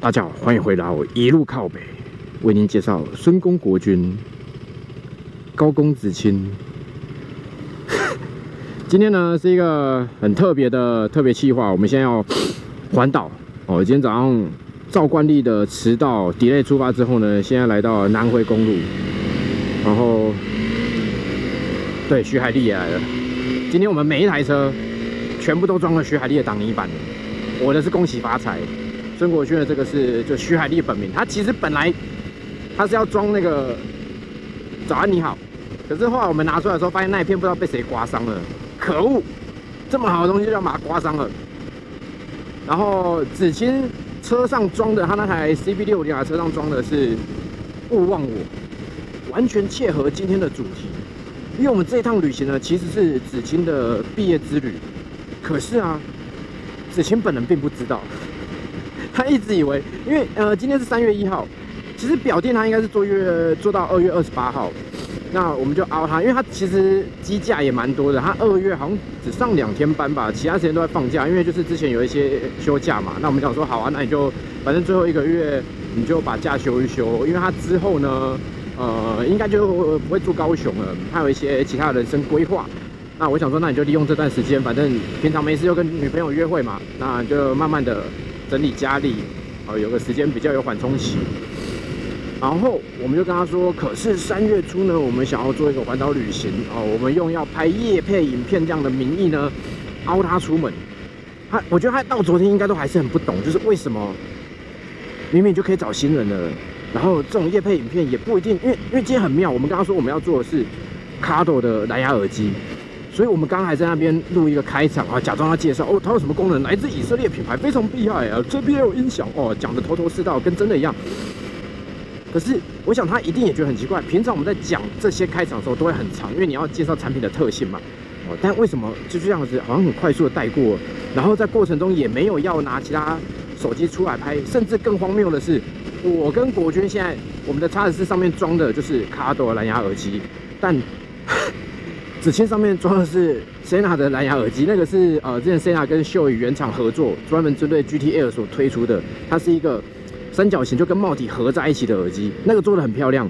大家好，欢迎回到一路靠北，为您介绍孙公国君高公子卿。今天呢是一个很特别的特别计划，我们现在要环岛哦。今天早上照惯例的迟到 delay 出发之后呢，现在来到南回公路，然后对徐海丽也来了。今天我们每一台车全部都装了徐海丽的挡泥板，我的是恭喜发财。曾国军的这个是就徐海丽本名，他其实本来他是要装那个早安你好，可是后来我们拿出来的时候，发现那一片不知道被谁刮伤了，可恶！这么好的东西就要把它刮伤了。然后子清车上装的，他那台 CB 六零啊车上装的是勿忘我，完全切合今天的主题。因为我们这一趟旅行呢，其实是子清的毕业之旅，可是啊，子清本人并不知道。他一直以为，因为呃，今天是三月一号，其实表店他应该是做月做到二月二十八号，那我们就熬他，因为他其实机假也蛮多的，他二月好像只上两天班吧，其他时间都在放假，因为就是之前有一些休假嘛，那我们想说好啊，那你就反正最后一个月你就把假休一休，因为他之后呢，呃，应该就不会住高雄了，他有一些其他的人生规划，那我想说，那你就利用这段时间，反正平常没事就跟女朋友约会嘛，那就慢慢的。整理家里，哦，有个时间比较有缓冲期，然后我们就跟他说，可是三月初呢，我们想要做一个环岛旅行，哦，我们用要拍夜配影片这样的名义呢，凹他出门。他，我觉得他到昨天应该都还是很不懂，就是为什么明明就可以找新人了，然后这种夜配影片也不一定，因为因为今天很妙，我们跟他说我们要做的是卡朵的蓝牙耳机。所以我们刚刚还在那边录一个开场啊，假装要介绍哦，它有什么功能？来自以色列品牌，非常厉害啊！！JBL 音响哦，讲的头头是道，跟真的一样。可是我想他一定也觉得很奇怪，平常我们在讲这些开场的时候都会很长，因为你要介绍产品的特性嘛。哦，但为什么就这样子，好像很快速的带过？然后在过程中也没有要拿其他手机出来拍，甚至更荒谬的是，我跟国军现在我们的叉子四上面装的就是卡朵蓝牙耳机，但。子清上面装的是 Sena 的蓝牙耳机，那个是呃之前 Sena 跟秀宇原厂合作，专门针对 GTL 所推出的，它是一个三角形，就跟帽体合在一起的耳机，那个做的很漂亮。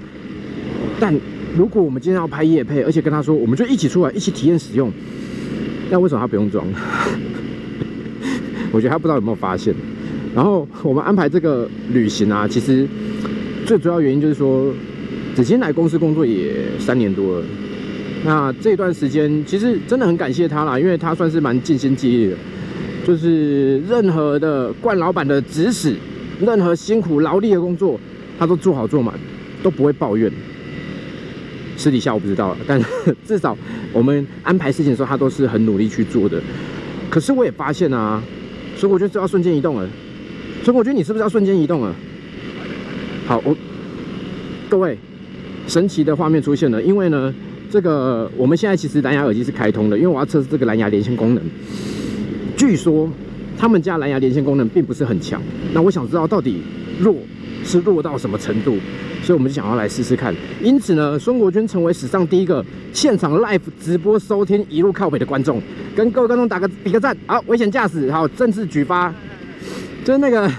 但如果我们今天要拍夜配，而且跟他说我们就一起出来一起体验使用，那为什么他不用装？我觉得他不知道有没有发现。然后我们安排这个旅行啊，其实最主要原因就是说，子清来公司工作也三年多了。那这段时间其实真的很感谢他啦，因为他算是蛮尽心尽力的，就是任何的冠老板的指使，任何辛苦劳力的工作，他都做好做满，都不会抱怨。私底下我不知道，但 至少我们安排事情的时候，他都是很努力去做的。可是我也发现啊，所以我觉得要瞬间移动了。所以我觉得你是不是要瞬间移动了？好，我各位，神奇的画面出现了，因为呢。这个我们现在其实蓝牙耳机是开通的，因为我要测试这个蓝牙连线功能。据说他们家蓝牙连线功能并不是很强，那我想知道到底弱是弱到什么程度，所以我们就想要来试试看。因此呢，孙国军成为史上第一个现场 live 直播收听一路靠北的观众，跟各位观众打个比个赞。好，危险驾驶，好，正式举发。就是那个，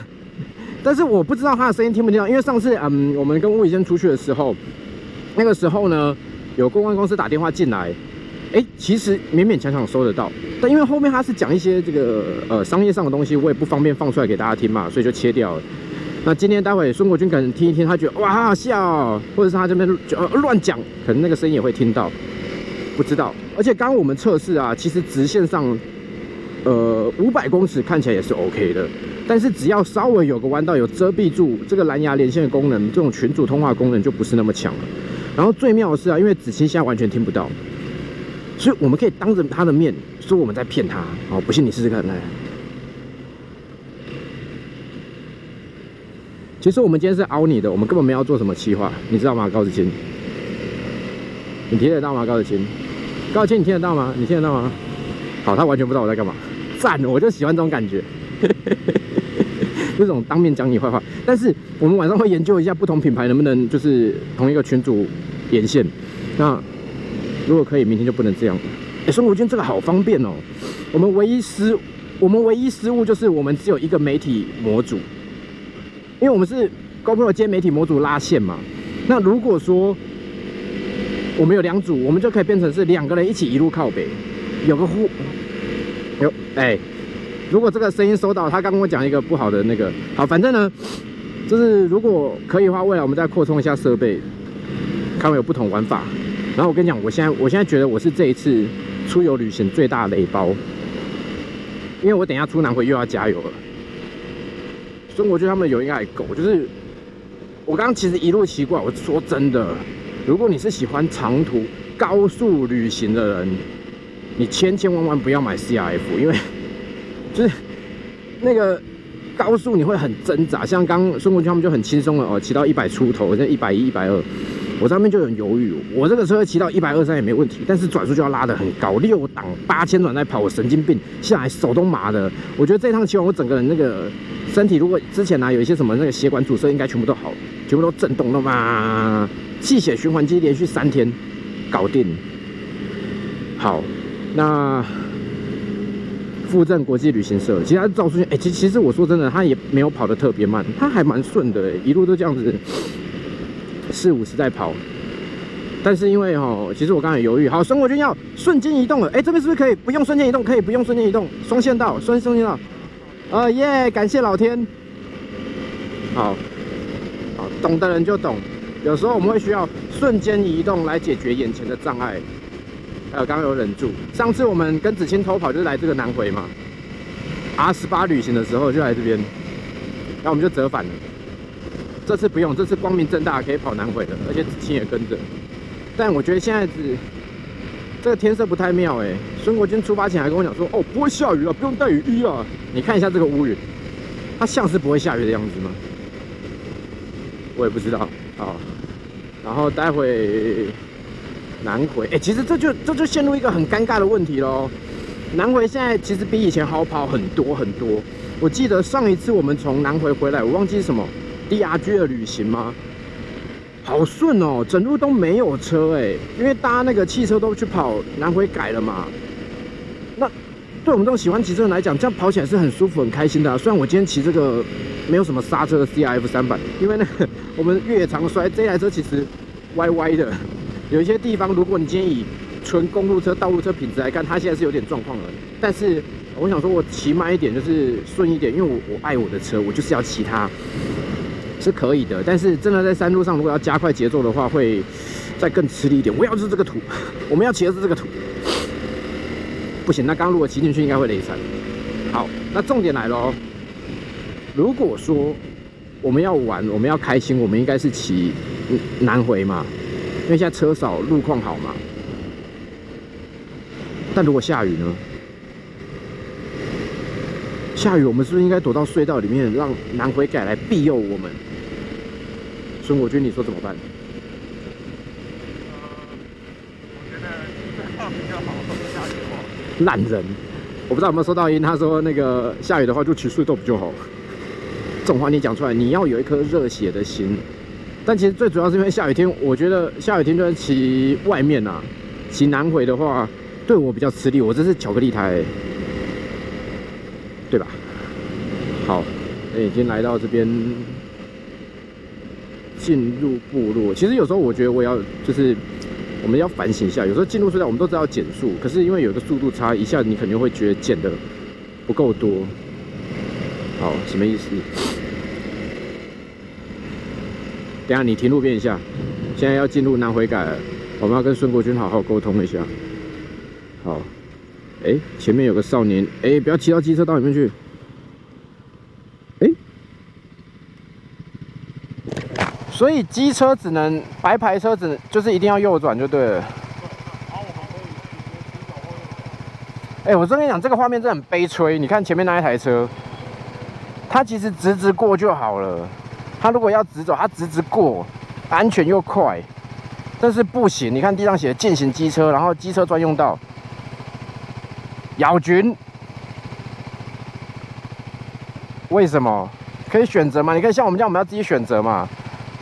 但是我不知道他的声音听不听到，因为上次嗯，我们跟吴宇轩出去的时候，那个时候呢。有公关公司打电话进来，哎，其实勉勉强强收得到，但因为后面他是讲一些这个呃商业上的东西，我也不方便放出来给大家听嘛，所以就切掉了。那今天待会孙国军可能听一听，他觉得哇好好笑，或者是他这边就乱讲，可能那个声音也会听到，不知道。而且刚刚我们测试啊，其实直线上呃五百公尺看起来也是 OK 的，但是只要稍微有个弯道有遮蔽住这个蓝牙连线的功能，这种群组通话功能就不是那么强了。然后最妙的是啊，因为子清现在完全听不到，所以我们可以当着他的面说我们在骗他。好，不信你试试看来。其实我们今天是凹你的，我们根本没有做什么企划，你知道吗？高子清，你听得到吗？高子清，高子清，你听得到吗？你听得到吗？好，他完全不知道我在干嘛。赞，我就喜欢这种感觉。这种当面讲你坏话，但是我们晚上会研究一下不同品牌能不能就是同一个群组连线。那如果可以，明天就不能这样。哎，孙国军这个好方便哦。我们唯一失我们唯一失误就是我们只有一个媒体模组，因为我们是 GoPro 接媒体模组拉线嘛。那如果说我们有两组，我们就可以变成是两个人一起一路靠北，有个互有哎。如果这个声音收到，他刚跟我讲一个不好的那个，好，反正呢，就是如果可以的话，未来我们再扩充一下设备，看有不同玩法。然后我跟你讲，我现在我现在觉得我是这一次出游旅行最大的雷包，因为我等下出南回又要加油了。中国军他们油应该还够，就是我刚刚其实一路奇怪，我说真的，如果你是喜欢长途高速旅行的人，你千千万万不要买 CRF，因为。就是那个高速你会很挣扎，像刚孙国军他们就很轻松的哦，骑到一百出头，现在一百一、一百二，我上面就很犹豫。我这个车骑到一百二三也没问题，但是转速就要拉得很高，六档八千转在跑，我神经病，下来手都麻的。我觉得这趟骑完，我整个人那个身体，如果之前呢有一些什么那个血管阻塞，应该全部都好，全部都震动了嘛，气血循环机连续三天搞定。好，那。富正国际旅行社，其实赵书记，哎，其其实我说真的，他也没有跑得特别慢，他还蛮顺的，一路都这样子四五十在跑。但是因为哈，其实我刚才犹豫，好，孙国军要瞬间移动了，哎，这边是不是可以不用瞬间移动？可以不用瞬间移动，双线道，双双线道。呃耶，感谢老天。好，好，懂的人就懂，有时候我们会需要瞬间移动来解决眼前的障碍。呃，刚刚有忍住。上次我们跟子清偷跑，就是来这个南回嘛。R 十八旅行的时候就来这边，然后我们就折返了。这次不用，这次光明正大可以跑南回的，而且子清也跟着。但我觉得现在是这个天色不太妙哎。孙国军出发前还跟我讲说：“哦，不会下雨了，不用带雨衣啊。”你看一下这个乌云，它像是不会下雨的样子吗？我也不知道。好，然后待会。南回，哎，其实这就这就陷入一个很尴尬的问题喽。南回现在其实比以前好跑很多很多。我记得上一次我们从南回回来，我忘记什么 DRG 的旅行吗？好顺哦，整路都没有车哎，因为大家那个汽车都去跑南回改了嘛。那对我们这种喜欢骑车人来讲，这样跑起来是很舒服很开心的。虽然我今天骑这个没有什么刹车的 CRF 三百，因为那个 我们越野常摔，这台车其实歪歪的。有一些地方，如果你今天以纯公路车、道路车品质来看，它现在是有点状况了。但是我想说，我骑慢一点就是顺一点，因为我我爱我的车，我就是要骑它，是可以的。但是真的在山路上，如果要加快节奏的话，会再更吃力一点。我要是这个土，我们要骑的是这个土，不行。那刚刚如果骑进去，应该会雷惨。好，那重点来了哦。如果说我们要玩，我们要开心，我们应该是骑南回嘛。因为现在车少，路况好嘛。但如果下雨呢？下雨，我们是不是应该躲到隧道里面，让南回改来庇佑我们？孙国军，你说怎么办？我觉得这比较好，下雨的话。烂人，我不知道有没有收到音，他说那个下雨的话就取隧道比较好。这种话你讲出来，你要有一颗热血的心。但其实最主要是因为下雨天，我觉得下雨天就算骑外面啊，骑南回的话，对我比较吃力。我这是巧克力胎，对吧？好，已经来到这边，进入部落。其实有时候我觉得我要就是我们要反省一下，有时候进入隧道我们都知道减速，可是因为有个速度差，一下你肯定会觉得减的不够多。好，什么意思？等下，你停路边一下。现在要进入南回改了，我们要跟孙国军好好沟通一下。好，哎，前面有个少年，哎，不要骑到机车道里面去。哎，所以机车只能白牌车子就是一定要右转就对了。哎，我真跟你讲，这个画面真的很悲催。你看前面那一台车，它其实直直过就好了。他如果要直走，他直直过，安全又快，但是不行。你看地上写“禁行机车”，然后机车专用道，咬菌。为什么？可以选择吗？你可以像我们这样，我们要自己选择嘛。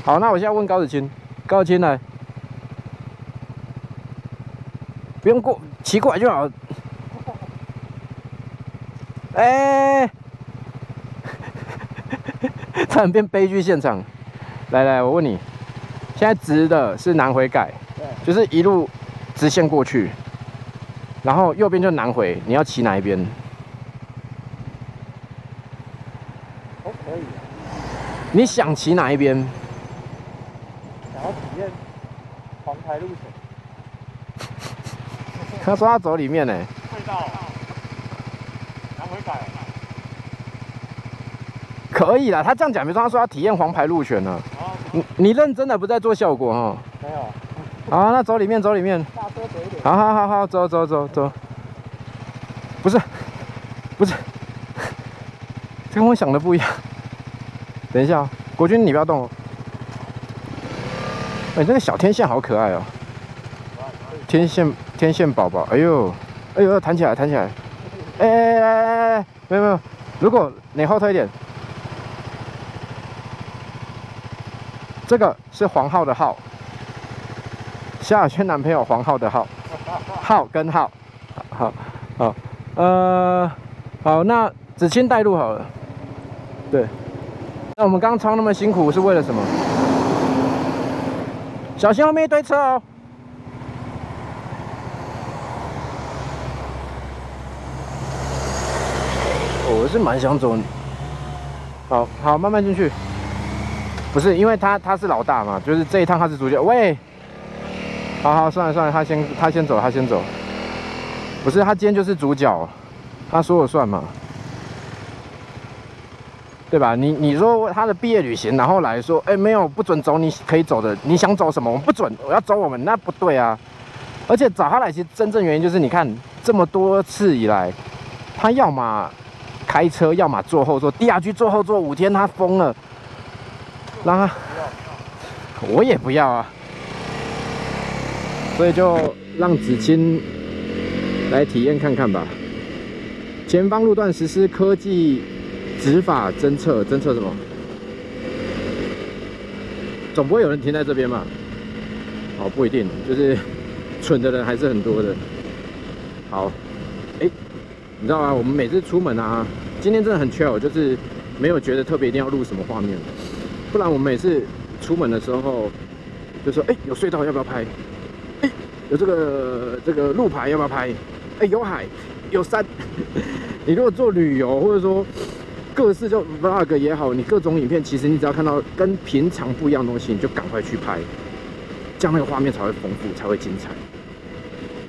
好，那我现在问高子清，高子清呢，不用过，骑过来就好。哎。点变悲剧现场。来来，我问你，现在直的是南回改，对，就是一路直线过去，然后右边就南回，你要骑哪一边？都可以。你想骑哪一边？想要体验黄牌路程，他说他走里面呢。隧道，南回改，可以啦，他这样讲，比如说他说要体验黄牌路权呢，你你认真的不在做效果哈？没有，好，那走里面，走里面。大车走一点，好好好好，走走走走。不是，不是，这跟我想的不一样。等一下、哦，国军你不要动哦。哎，这个小天线好可爱哦，天线天线宝宝，哎呦，哎呦，弹起来弹起来。哎哎哎哎哎，没有没有，如果你后退一点，这个是黄浩的浩，萧亚轩男朋友黄浩的浩，浩跟浩，好好呃好，那子清带路好了，对，那我们刚刚超那么辛苦是为了什么？小心后面一堆车哦。我是蛮想走，好好慢慢进去。不是，因为他他是老大嘛，就是这一趟他是主角。喂，好好算了算了，他先他先走，他先走。不是，他今天就是主角，他说了算嘛，对吧？你你说他的毕业旅行，然后来说，哎，没有不准走，你可以走的，你想走什么，我们不准，我要走我们，那不对啊。而且找他来，其实真正原因就是，你看这么多次以来，他要么开车，要么坐后座，DRG 坐后座五天，他疯了。让他，我也不要啊，所以就让子清来体验看看吧。前方路段实施科技执法侦测，侦测什么？总不会有人停在这边吧？哦，不一定，就是蠢的人还是很多的。好，哎，你知道吗？我们每次出门啊，今天真的很 chill，就是没有觉得特别一定要录什么画面。不然我们每次出门的时候，就说：哎，有隧道要不要拍？哎，有这个这个路牌要不要拍？哎，有海，有山。你如果做旅游，或者说各式就 vlog 也好，你各种影片，其实你只要看到跟平常不一样的东西，你就赶快去拍，这样那个画面才会丰富，才会精彩。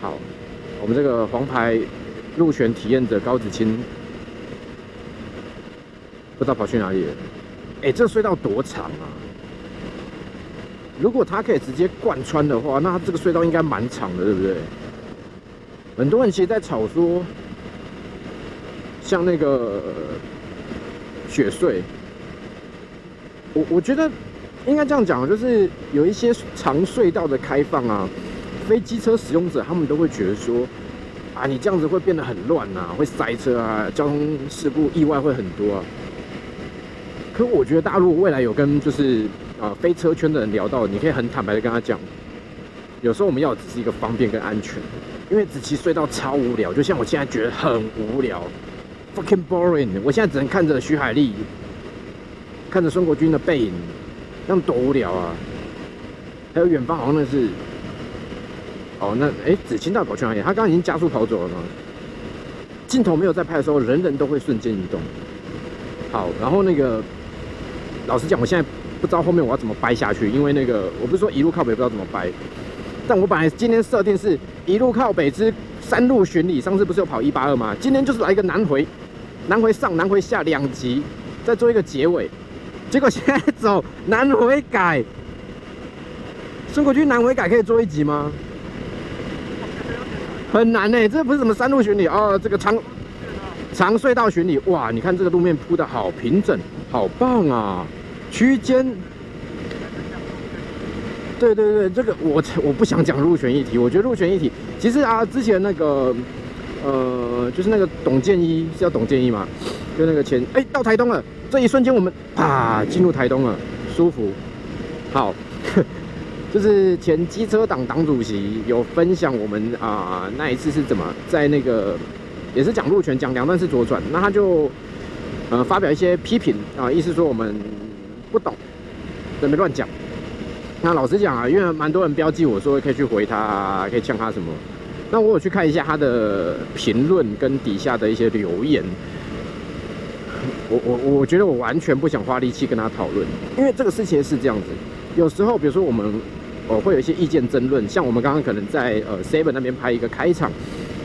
好，我们这个黄牌路权体验者高子清，不知道跑去哪里了。哎，这隧道多长啊！如果它可以直接贯穿的话，那这个隧道应该蛮长的，对不对？很多人其实在吵说，像那个雪隧，我我觉得应该这样讲，就是有一些长隧道的开放啊，非机车使用者他们都会觉得说，啊，你这样子会变得很乱啊，会塞车啊，交通事故意外会很多啊。可我觉得大陆未来有跟就是啊飞车圈的人聊到，你可以很坦白的跟他讲，有时候我们要只是一个方便跟安全，因为子期隧道超无聊，就像我现在觉得很无聊，fucking boring。我现在只能看着徐海丽，看着孙国军的背影，那样多无聊啊！还有远方好像那是，哦那哎子清到底跑去哪里？他刚刚已经加速跑走了吗？镜头没有在拍的时候，人人都会瞬间移动。好，然后那个。老实讲，我现在不知道后面我要怎么掰下去，因为那个我不是说一路靠北不知道怎么掰，但我本来今天设定是一路靠北之山路巡礼，上次不是有跑一八二吗？今天就是来一个南回，南回上南回下两集，再做一个结尾，结果现在走南回改，孙国军南回改可以做一集吗？很难呢，这不是什么山路巡礼哦，这个长长隧道巡礼，哇，你看这个路面铺的好平整。好棒啊！区间，对对对，这个我我不想讲入选议题，我觉得入选议题其实啊，之前那个呃，就是那个董建一是叫董建一嘛，就那个前哎到台东了，这一瞬间我们啊进入台东了，舒服。好，就是前机车党党主席有分享我们啊那一次是怎么在那个也是讲路权讲两段式左转，那他就。呃发表一些批评啊，意思说我们不懂，准备乱讲。那老实讲啊，因为蛮多人标记我说可以去回他，可以呛他什么。那我有去看一下他的评论跟底下的一些留言。我我我觉得我完全不想花力气跟他讨论，因为这个事情是这样子。有时候，比如说我们呃会有一些意见争论，像我们刚刚可能在呃 Seven 那边拍一个开场，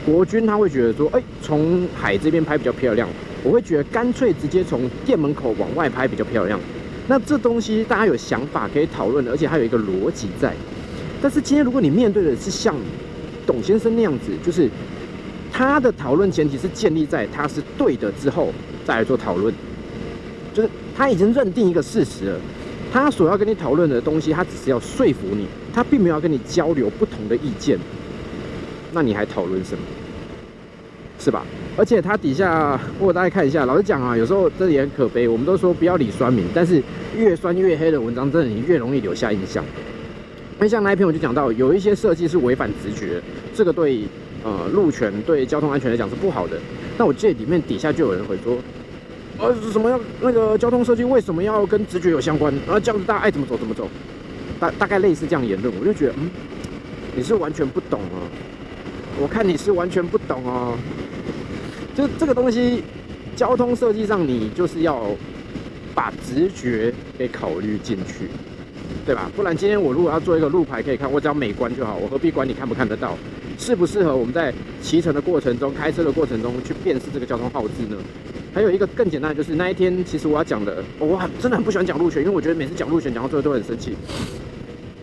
国军他会觉得说，哎，从海这边拍比较漂亮，我会觉得干脆直接从店门口往外拍比较漂亮。那这东西大家有想法可以讨论，而且还有一个逻辑在。但是今天如果你面对的是像董先生那样子，就是他的讨论前提是建立在他是对的之后。再来做讨论，就是他已经认定一个事实了，他所要跟你讨论的东西，他只是要说服你，他并没有要跟你交流不同的意见，那你还讨论什么？是吧？而且它底下，我大家看一下，老实讲啊，有时候这也很可悲。我们都说不要理酸民，但是越酸越黑的文章，真的你越容易留下印象。那像那一篇我就讲到，有一些设计是违反直觉，这个对呃路权、对交通安全来讲是不好的。那我记得里面底下就有人会说。呃，什么要那个交通设计为什么要跟直觉有相关？然后这样子大家爱怎么走怎么走，大大概类似这样言论，我就觉得，嗯，你是完全不懂啊！我看你是完全不懂哦。就这个东西，交通设计上你就是要把直觉给考虑进去，对吧？不然今天我如果要做一个路牌可以看，我只要美观就好，我何必管你看不看得到，适不适合我们在骑乘的过程中、开车的过程中去辨识这个交通号志呢？还有一个更简单的，就是那一天，其实我要讲的，我很真的很不喜欢讲路权，因为我觉得每次讲路权讲到最后都很生气。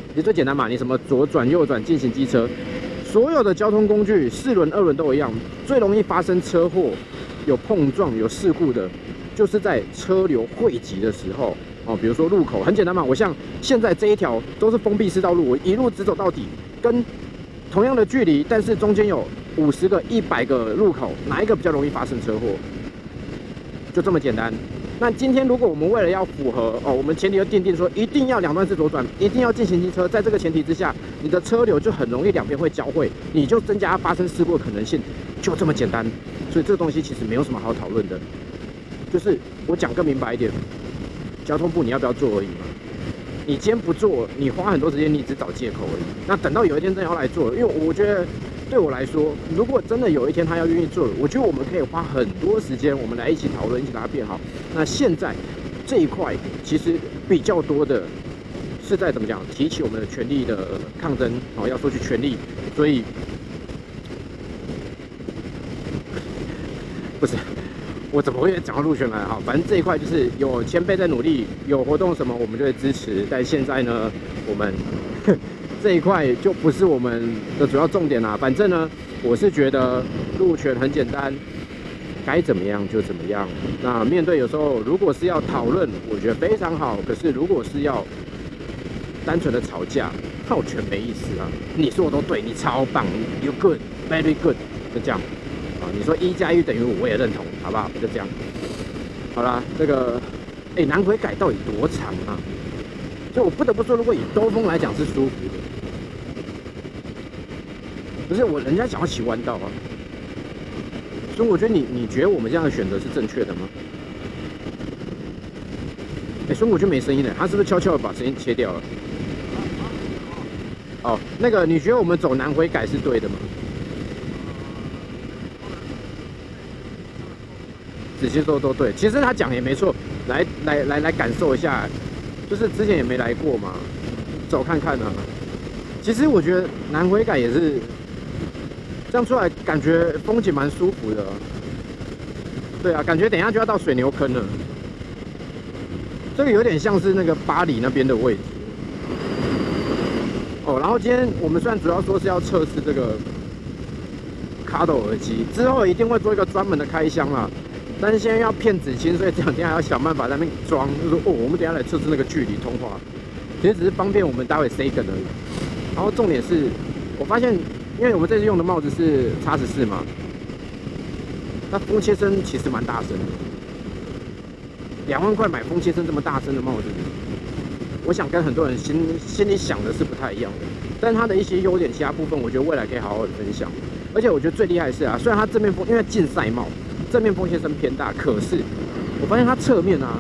其实最简单嘛，你什么左转、右转、进行机车，所有的交通工具，四轮、二轮都一样，最容易发生车祸、有碰撞、有事故的，就是在车流汇集的时候哦。比如说路口，很简单嘛，我像现在这一条都是封闭式道路，我一路直走到底，跟同样的距离，但是中间有五十个、一百个路口，哪一个比较容易发生车祸？就这么简单。那今天如果我们为了要符合哦，我们前提要奠定说一定要两段式左转，一定要进行机车，在这个前提之下，你的车流就很容易两边会交汇，你就增加发生事故的可能性，就这么简单。所以这个东西其实没有什么好讨论的，就是我讲更明白一点，交通部你要不要做而已嘛。你今天不做，你花很多时间，你只找借口而已。那等到有一天真的要来做，因为我觉得。对我来说，如果真的有一天他要愿意做了，我觉得我们可以花很多时间，我们来一起讨论，一起把它变好。那现在这一块其实比较多的是在怎么讲，提起我们的权利的抗争，哦，要说去权利，所以不是我怎么会讲到路选来哈？反正这一块就是有前辈在努力，有活动什么我们就会支持。但现在呢，我们。这一块就不是我们的主要重点啦。反正呢，我是觉得路权很简单，该怎么样就怎么样。那面对有时候如果是要讨论，我觉得非常好。可是如果是要单纯的吵架，套权没意思啊。你说我都对，你超棒，you good，very good，就这样啊。你说一加一等于五，我也认同，好不好？就这样。好啦，这个哎，南回改到底多长啊？就我不得不说，如果以兜风来讲是舒服的。不是我，人家想要骑弯道啊，所以我觉得你，你觉得我们这样的选择是正确的吗？哎，孙果就没声音了，他是不是悄悄的把声音切掉了？哦，那个，你觉得我们走南回改是对的吗？仔细说都对，其实他讲也没错，来来来来感受一下，就是之前也没来过嘛，走看看呢。其实我觉得南回改也是。这样出来感觉风景蛮舒服的，对啊，感觉等一下就要到水牛坑了。这个有点像是那个巴黎那边的位置。哦，然后今天我们虽然主要说是要测试这个卡斗耳机，之后一定会做一个专门的开箱啦。但是现在要骗子清，所以这两天还要想办法在那边装，就说哦，我们等下来测试那个距离通话，其实只是方便我们待会 say 梗而已。然后重点是我发现。因为我们这次用的帽子是叉十四嘛，那风切声其实蛮大声的。两万块买风切声这么大声的帽子，我想跟很多人心心里想的是不太一样的。但它的一些优点，其他部分我觉得未来可以好好的分享。而且我觉得最厉害的是啊，虽然它正面风因为竞赛帽，正面风切声偏大，可是我发现它侧面啊，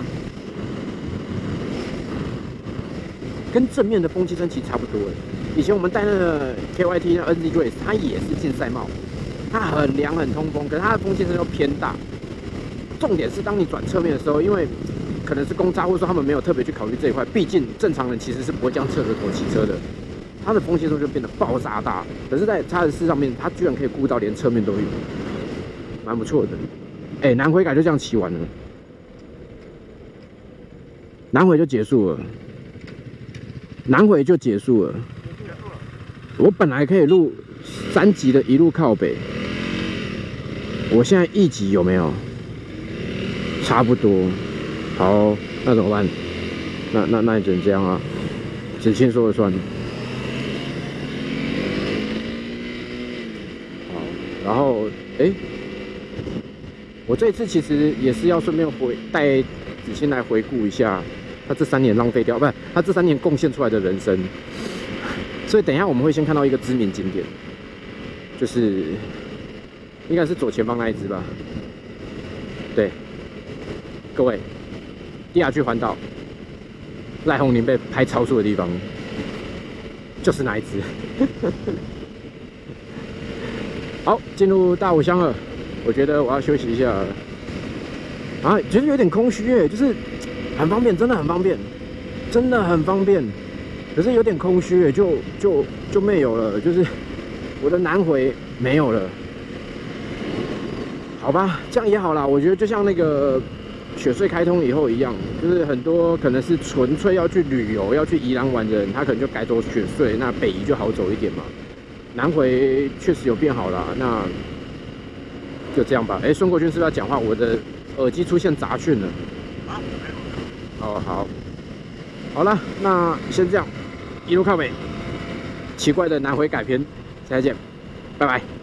跟正面的风机声其实差不多诶。以前我们戴那个 KYT 的 NZ Race，它也是竞赛帽，它很凉很通风，可是它的风机声又偏大。重点是当你转侧面的时候，因为可能是公差，或者说他们没有特别去考虑这一块，毕竟正常人其实是不会这样侧着头骑车的。它的风机声就变得爆炸大，可是，在叉 S 四上面，它居然可以顾到连侧面都有，蛮不错的。哎，南回改就这样骑完了，南回就结束了，南回就结束了。我本来可以录三集的一路靠北，我现在一集有没有？差不多。好，那怎么办？那那那也只能这样啊，子清说了算。好，然后哎。我这次其实也是要顺便回带子欣来回顾一下他这三年浪费掉，不是他这三年贡献出来的人生。所以等一下我们会先看到一个知名景点，就是应该是左前方那一只吧？对，各位，第二区环岛，赖宏林被拍超速的地方，就是那一只。好，进入大武乡了。我觉得我要休息一下，啊，觉得有点空虚诶，就是很方便，真的很方便，真的很方便，可是有点空虚诶，就就就没有了，就是我的南回没有了，好吧，这样也好啦。我觉得就像那个雪隧开通以后一样，就是很多可能是纯粹要去旅游、要去宜兰玩的人，他可能就改走雪隧，那北移就好走一点嘛。南回确实有变好了，那。就这样吧。哎，孙国军是不是要讲话？我的耳机出现杂讯了。啊，哦，好，好了，那先这样，一路靠北。奇怪的南回改篇，再见，拜拜。